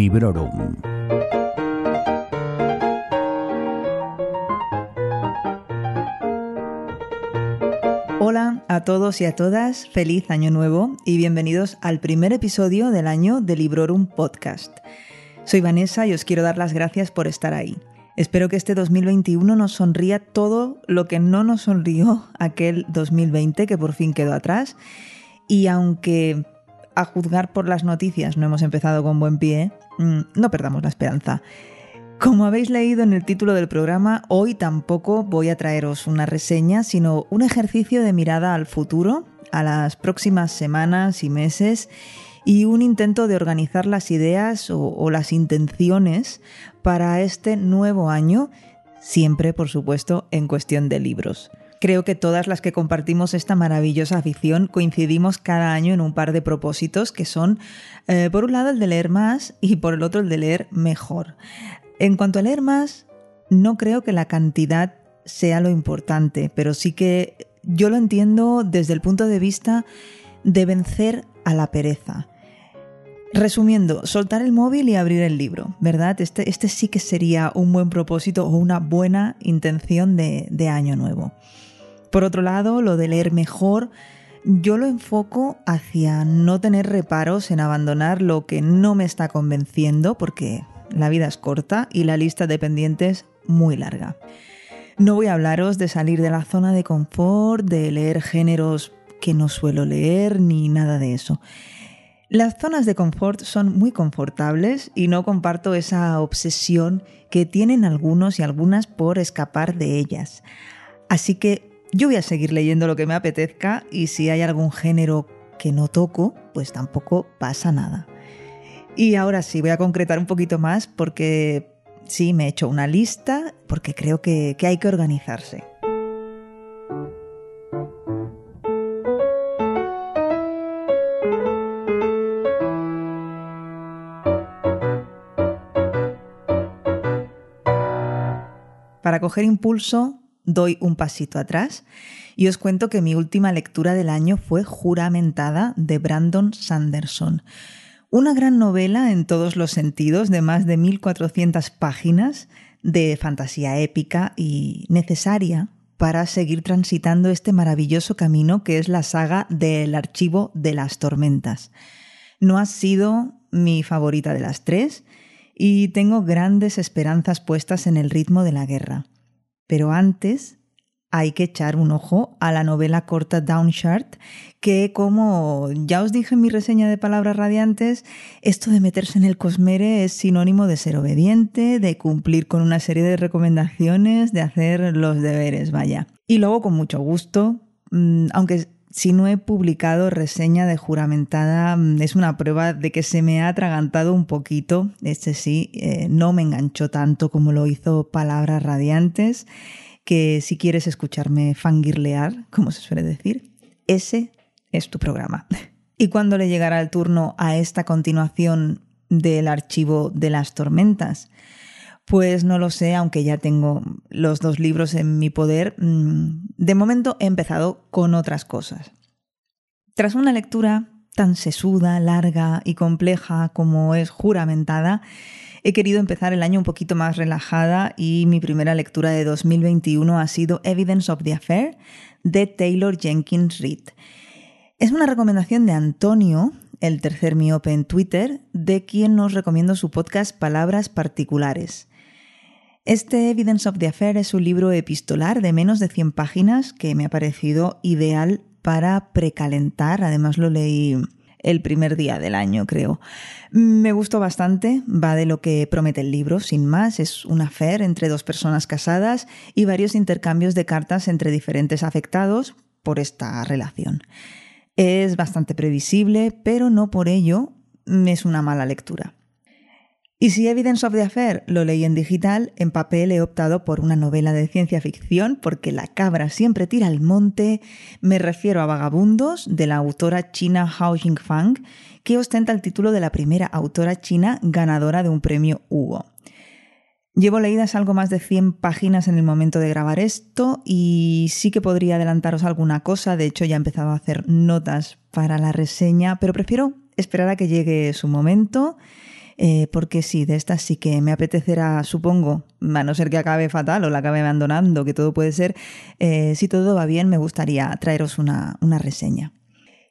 Librorum. Hola a todos y a todas, feliz año nuevo y bienvenidos al primer episodio del año de Librorum Podcast. Soy Vanessa y os quiero dar las gracias por estar ahí. Espero que este 2021 nos sonría todo lo que no nos sonrió aquel 2020 que por fin quedó atrás. Y aunque a juzgar por las noticias no hemos empezado con buen pie, mm, no perdamos la esperanza. Como habéis leído en el título del programa, hoy tampoco voy a traeros una reseña, sino un ejercicio de mirada al futuro, a las próximas semanas y meses, y un intento de organizar las ideas o, o las intenciones para este nuevo año, siempre, por supuesto, en cuestión de libros. Creo que todas las que compartimos esta maravillosa afición coincidimos cada año en un par de propósitos que son, eh, por un lado, el de leer más y por el otro, el de leer mejor. En cuanto a leer más, no creo que la cantidad sea lo importante, pero sí que yo lo entiendo desde el punto de vista de vencer a la pereza. Resumiendo, soltar el móvil y abrir el libro, ¿verdad? Este, este sí que sería un buen propósito o una buena intención de, de año nuevo. Por otro lado, lo de leer mejor, yo lo enfoco hacia no tener reparos en abandonar lo que no me está convenciendo, porque la vida es corta y la lista de pendientes muy larga. No voy a hablaros de salir de la zona de confort, de leer géneros que no suelo leer, ni nada de eso. Las zonas de confort son muy confortables y no comparto esa obsesión que tienen algunos y algunas por escapar de ellas. Así que yo voy a seguir leyendo lo que me apetezca y si hay algún género que no toco, pues tampoco pasa nada. Y ahora sí, voy a concretar un poquito más porque sí, me he hecho una lista porque creo que, que hay que organizarse. Coger impulso, doy un pasito atrás y os cuento que mi última lectura del año fue Juramentada de Brandon Sanderson. Una gran novela en todos los sentidos, de más de 1400 páginas, de fantasía épica y necesaria para seguir transitando este maravilloso camino que es la saga del archivo de las tormentas. No ha sido mi favorita de las tres y tengo grandes esperanzas puestas en el ritmo de la guerra. Pero antes hay que echar un ojo a la novela corta Downshard, que como ya os dije en mi reseña de Palabras Radiantes, esto de meterse en el cosmere es sinónimo de ser obediente, de cumplir con una serie de recomendaciones, de hacer los deberes, vaya. Y luego con mucho gusto, mm, aunque si no he publicado reseña de juramentada, mm, es una prueba de que se me ha atragantado un poquito. Este sí, eh, no me enganchó tanto como lo hizo Palabras Radiantes que si quieres escucharme fangirlear, como se suele decir, ese es tu programa. ¿Y cuándo le llegará el turno a esta continuación del archivo de las tormentas? Pues no lo sé, aunque ya tengo los dos libros en mi poder. Mm, de momento he empezado con otras cosas. Tras una lectura tan sesuda, larga y compleja como es juramentada, he querido empezar el año un poquito más relajada y mi primera lectura de 2021 ha sido Evidence of the Affair de Taylor Jenkins Reid. Es una recomendación de Antonio, el tercer miope en Twitter, de quien nos recomiendo su podcast Palabras Particulares. Este Evidence of the Affair es un libro epistolar de menos de 100 páginas que me ha parecido ideal para precalentar. Además lo leí el primer día del año, creo. Me gustó bastante, va de lo que promete el libro, sin más, es un affair entre dos personas casadas y varios intercambios de cartas entre diferentes afectados por esta relación. Es bastante previsible, pero no por ello es una mala lectura. Y si Evidence of the Affair lo leí en digital, en papel he optado por una novela de ciencia ficción porque la cabra siempre tira al monte. Me refiero a Vagabundos, de la autora china Hao Jingfang, que ostenta el título de la primera autora china ganadora de un premio Hugo. Llevo leídas algo más de 100 páginas en el momento de grabar esto y sí que podría adelantaros alguna cosa, de hecho ya he empezado a hacer notas para la reseña, pero prefiero esperar a que llegue su momento eh, porque sí, de estas sí que me apetecerá, supongo, a no ser que acabe fatal o la acabe abandonando, que todo puede ser, eh, si todo va bien, me gustaría traeros una, una reseña.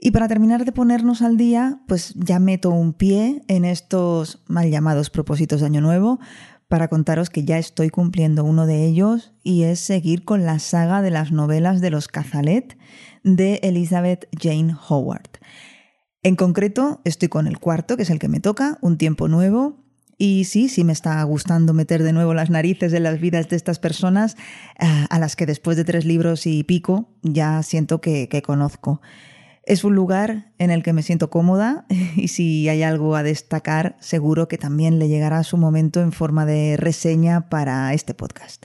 Y para terminar de ponernos al día, pues ya meto un pie en estos mal llamados propósitos de Año Nuevo para contaros que ya estoy cumpliendo uno de ellos y es seguir con la saga de las novelas de los Cazalet de Elizabeth Jane Howard. En concreto, estoy con el cuarto, que es el que me toca, Un tiempo nuevo, y sí, sí me está gustando meter de nuevo las narices en las vidas de estas personas eh, a las que después de tres libros y pico ya siento que, que conozco. Es un lugar en el que me siento cómoda y si hay algo a destacar, seguro que también le llegará su momento en forma de reseña para este podcast.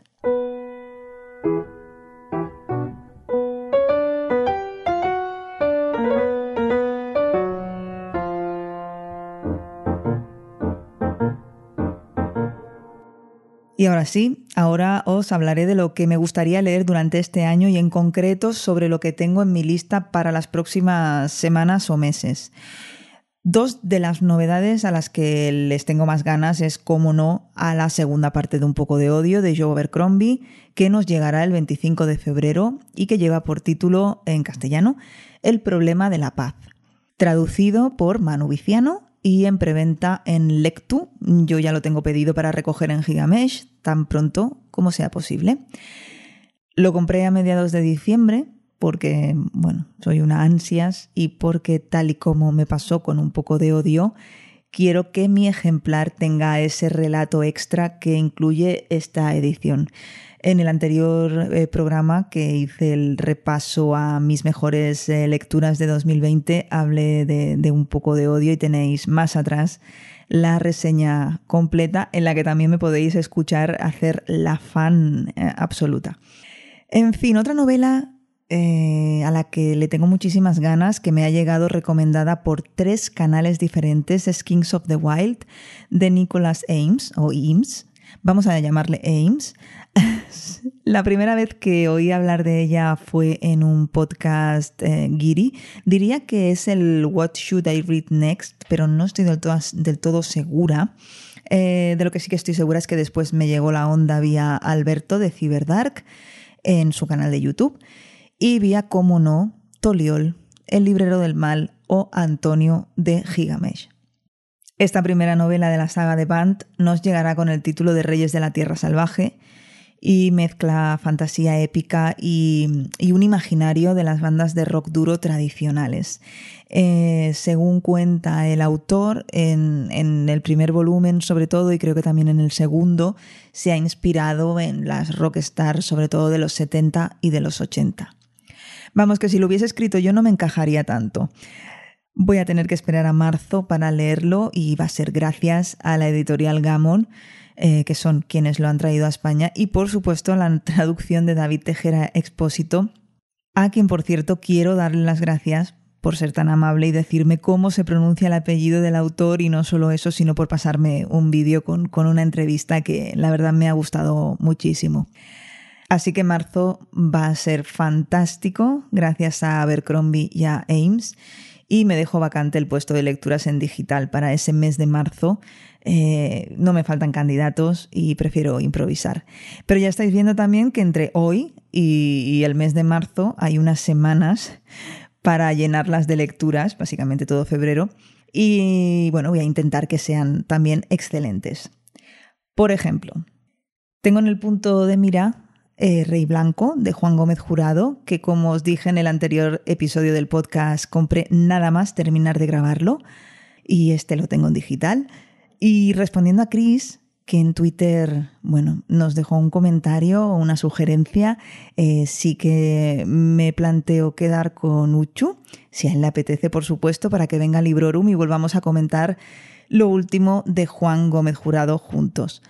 Y ahora sí, ahora os hablaré de lo que me gustaría leer durante este año y en concreto sobre lo que tengo en mi lista para las próximas semanas o meses. Dos de las novedades a las que les tengo más ganas es, como no, a la segunda parte de Un poco de odio de Joe Abercrombie, que nos llegará el 25 de febrero y que lleva por título en castellano El problema de la paz, traducido por Manu Viciano y en preventa en Lectu. Yo ya lo tengo pedido para recoger en Gigamesh tan pronto como sea posible. Lo compré a mediados de diciembre porque, bueno, soy una ansias y porque tal y como me pasó con un poco de odio, quiero que mi ejemplar tenga ese relato extra que incluye esta edición. En el anterior eh, programa que hice el repaso a mis mejores eh, lecturas de 2020, hablé de, un poco de odio y tenéis más atrás la reseña completa en la que también me podéis escuchar hacer la fan eh, absoluta. En fin, otra novela a la que le tengo muchísimas ganas, que me ha llegado recomendada por tres canales diferentes, es Kings of the Wild, de Nicholas Ames, o Eames, vamos a llamarle Ames. La primera vez que oí hablar de ella fue en un podcast eh, Giri. Diría que es el What Should I Read Next, pero no estoy del todo, del todo segura. Eh, de lo que sí que estoy segura es que después me llegó la onda vía Alberto de Cyberdark en su canal de YouTube y vía, como no, Toliol, el librero del mal o Antonio de Gigamesh. Esta primera novela de la saga de Band nos llegará con el título de Reyes de la Tierra Salvaje y mezcla fantasía épica y, un imaginario de las bandas de rock duro tradicionales. Eh, según cuenta el autor, en, en, el primer volumen sobre todo, y creo que también en el segundo, se ha inspirado en las rockstars, sobre todo de los 70 y de los 80. Vamos, que si lo hubiese escrito yo no me encajaría tanto. Voy a tener que esperar a marzo para leerlo y va a ser gracias a la editorial Gamon, eh, que son quienes lo han traído a España, y por supuesto a la traducción de David Tejera Expósito, a quien por cierto quiero darle las gracias por ser tan amable y decirme cómo se pronuncia el apellido del autor y no solo eso, sino por pasarme un vídeo con, con una entrevista que la verdad me ha gustado muchísimo. Así que marzo va a ser fantástico gracias a Abercrombie y a Ames y me dejo vacante el puesto de lecturas en digital para ese mes de marzo. Eh, no me faltan candidatos y prefiero improvisar. Pero ya estáis viendo también que entre hoy y, el mes de marzo hay unas semanas para llenarlas de lecturas, básicamente todo febrero. Y bueno, voy a intentar que sean también excelentes. Por ejemplo, tengo en el punto de mira eh, Rey Blanco de Juan Gómez Jurado, que como os dije en el anterior episodio del podcast, compré nada más terminar de grabarlo y este lo tengo en digital. Y respondiendo a Chris, que en Twitter, bueno, nos dejó un comentario o una sugerencia, eh, sí que me planteo quedar con Uchu, si a él le apetece, por supuesto, para que venga Librorum y volvamos a comentar lo último de Juan Gómez Jurado juntos.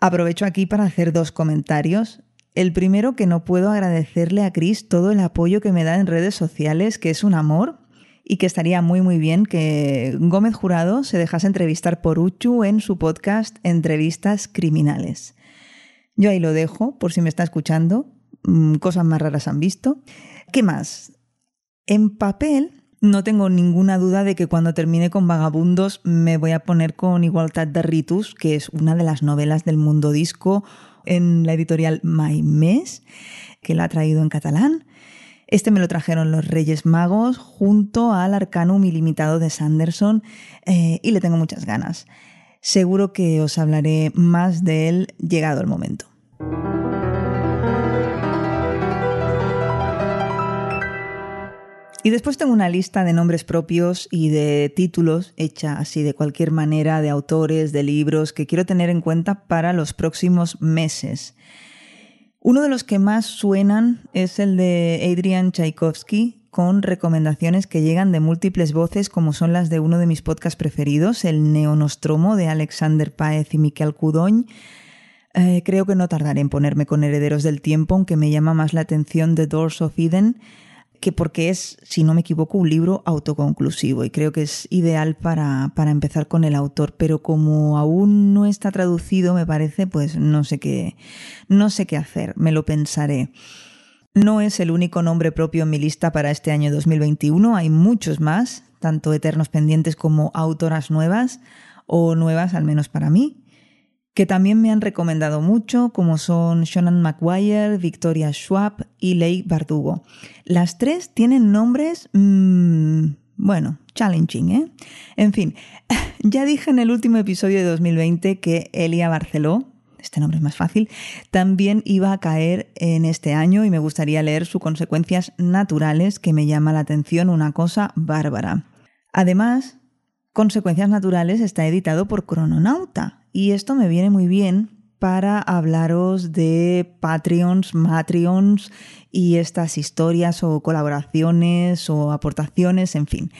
Aprovecho aquí para hacer dos comentarios. El primero que no puedo agradecerle a Chris todo el apoyo que me da en redes sociales, que es un amor, y que estaría muy muy bien que Gómez Jurado se dejase entrevistar por Uchu en su podcast Entrevistas Criminales. Yo ahí lo dejo, por si me está escuchando. Mm, cosas más raras han visto. ¿Qué más? En papel No tengo ninguna duda de que cuando termine con Vagabundos me voy a poner con Igualdad de Ritus, que es una de las novelas del mundo disco en la editorial My Mes, que la ha traído en catalán. Este me lo trajeron los Reyes Magos junto al Arcanum Ilimitado de Sanderson eh, y le tengo muchas ganas. Seguro que os hablaré más de él llegado el momento. Y después tengo una lista de nombres propios y de títulos hecha así de cualquier manera, de autores, de libros, que quiero tener en cuenta para los próximos meses. Uno de los que más suenan es el de Adrian Tchaikovsky, con recomendaciones que llegan de múltiples voces, como son las de uno de mis podcasts preferidos, el Neonostromo de Alexander Paez y Miquel Cudoñ. Eh, creo que no tardaré en ponerme con Herederos del Tiempo, aunque me llama más la atención The Doors of Eden, que porque es, si no me equivoco, un libro autoconclusivo y creo que es ideal para, para, empezar con el autor, pero como aún no está traducido, me parece, pues no sé qué, no sé qué hacer, me lo pensaré. No es el único nombre propio en mi lista para este año 2021, hay muchos más, tanto eternos pendientes como autoras nuevas, o nuevas al menos para mí que también me han recomendado mucho, como son Shonan McGuire, Victoria Schwab y Leigh Bardugo. Las tres tienen nombres, mmm, bueno, challenging, ¿eh? En fin, ya dije en el último episodio de 2020 que Elia Barceló, este nombre es más fácil, también iba a caer en este año y me gustaría leer sus consecuencias naturales, que me llama la atención una cosa bárbara. Además, Consecuencias Naturales está editado por Crononauta, y esto me viene muy bien para hablaros de Patreons, Matreons y estas historias o colaboraciones o aportaciones, en fin.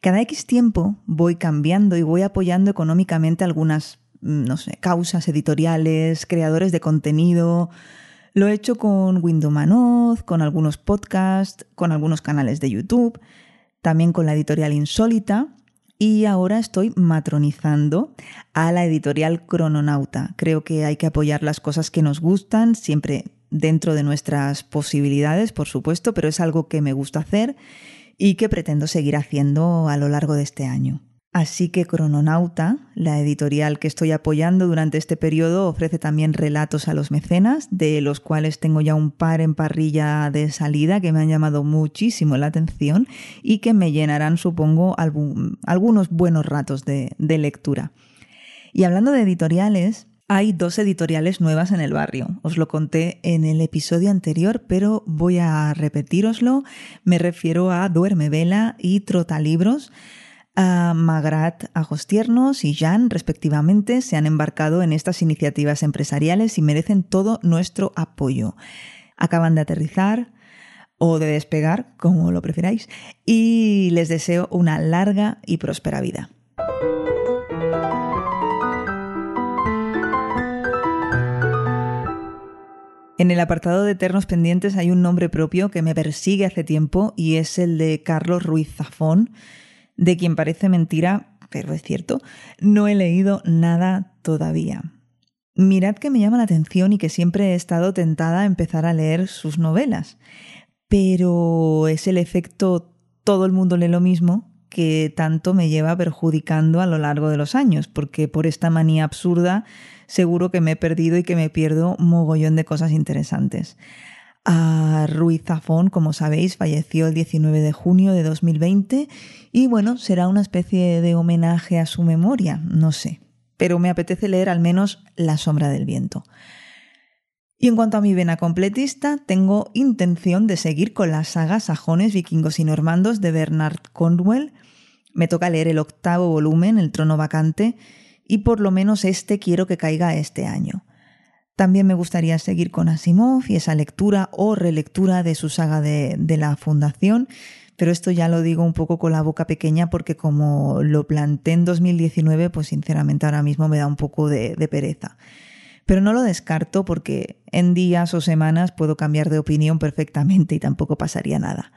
Cada X tiempo voy cambiando y voy apoyando económicamente algunas, mm, no sé, causas editoriales, creadores de contenido. Lo he hecho con Window con algunos podcasts, con algunos canales de YouTube, también con la editorial Insólita y ahora estoy matronizando a la editorial Crononauta. Creo que hay que apoyar las cosas que nos gustan, siempre dentro de nuestras posibilidades, por supuesto, pero es algo que me gusta hacer y que pretendo seguir haciendo a lo largo de este año. Así que Crononauta, la editorial que estoy apoyando durante este periodo, ofrece también relatos a los mecenas, de los cuales tengo ya un par en parrilla de salida que me han llamado muchísimo la atención y que me llenarán, supongo, algunos buenos ratos de, lectura. Y hablando de editoriales, hay dos editoriales nuevas en el barrio. Os lo conté en el episodio anterior, pero voy a repetíroslo. Me refiero a Duerme Vela y Trotalibros. Libros a Magrat Agostiernos y Jan, respectivamente, se han embarcado en estas iniciativas empresariales y merecen todo nuestro apoyo. Acaban de aterrizar o de despegar, como lo preferáis, y les deseo una larga y próspera vida. En el apartado de Eternos Pendientes hay un nombre propio que me persigue hace tiempo y es el de Carlos Ruiz Zafón, de quien parece mentira, pero es cierto, no he leído nada todavía. Mirad que me llama la atención y que siempre he estado tentada a empezar a leer sus novelas, pero es el efecto todo el mundo lee lo mismo que tanto me lleva perjudicando a lo largo de los años, porque por esta manía absurda seguro que me he perdido y que me pierdo mogollón de cosas interesantes. A Ruiz Zafón, como sabéis, falleció el 19 de junio de 2020 y bueno, será una especie de homenaje a su memoria, no sé, pero me apetece leer al menos La sombra del viento. Y en cuanto a mi vena completista, tengo intención de seguir con las sagas sajones, vikingos y normandos de Bernard Cornwell. Me toca leer el octavo volumen, El trono vacante, y por lo menos este quiero que caiga este año. También me gustaría seguir con Asimov y esa lectura o relectura de su saga de, la Fundación, pero esto ya lo digo un poco con la boca pequeña porque como lo planté en 2019, pues sinceramente ahora mismo me da un poco de, de pereza. Pero no lo descarto porque en días o semanas puedo cambiar de opinión perfectamente y tampoco pasaría nada.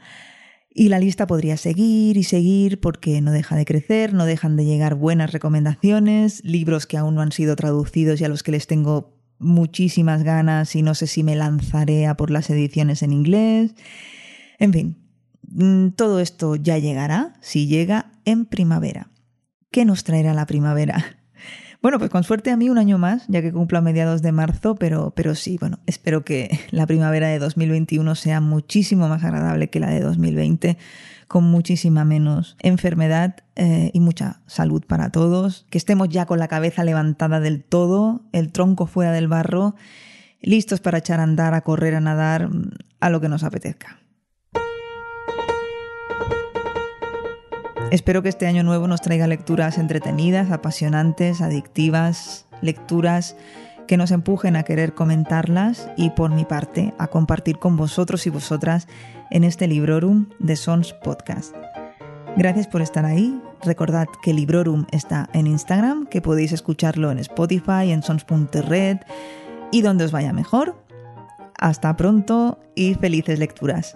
Y la lista podría seguir y seguir porque no deja de crecer, no dejan de llegar buenas recomendaciones, libros que aún no han sido traducidos y a los que les tengo muchísimas ganas y no sé si me lanzaré a por las ediciones en inglés. En fin, Mm, todo esto ya llegará, si llega, en primavera. ¿Qué nos traerá la primavera? Bueno, pues con suerte a mí un año más, ya que cumplo a mediados de marzo, pero, pero sí, bueno, espero que la primavera de 2021 sea muchísimo más agradable que la de 2020, con muchísima menos enfermedad eh, y mucha salud para todos, que estemos ya con la cabeza levantada del todo, el tronco fuera del barro, listos para echar a andar, a correr, a nadar, a lo que nos apetezca. Espero que este año nuevo nos traiga lecturas entretenidas, apasionantes, adictivas, lecturas que nos empujen a querer comentarlas y por mi parte a compartir con vosotros y vosotras en este Librorum de Sons Podcast. Gracias por estar ahí. Recordad que Librorum está en Instagram, que podéis escucharlo en Spotify, en sons.red y donde os vaya mejor. Hasta pronto y felices lecturas.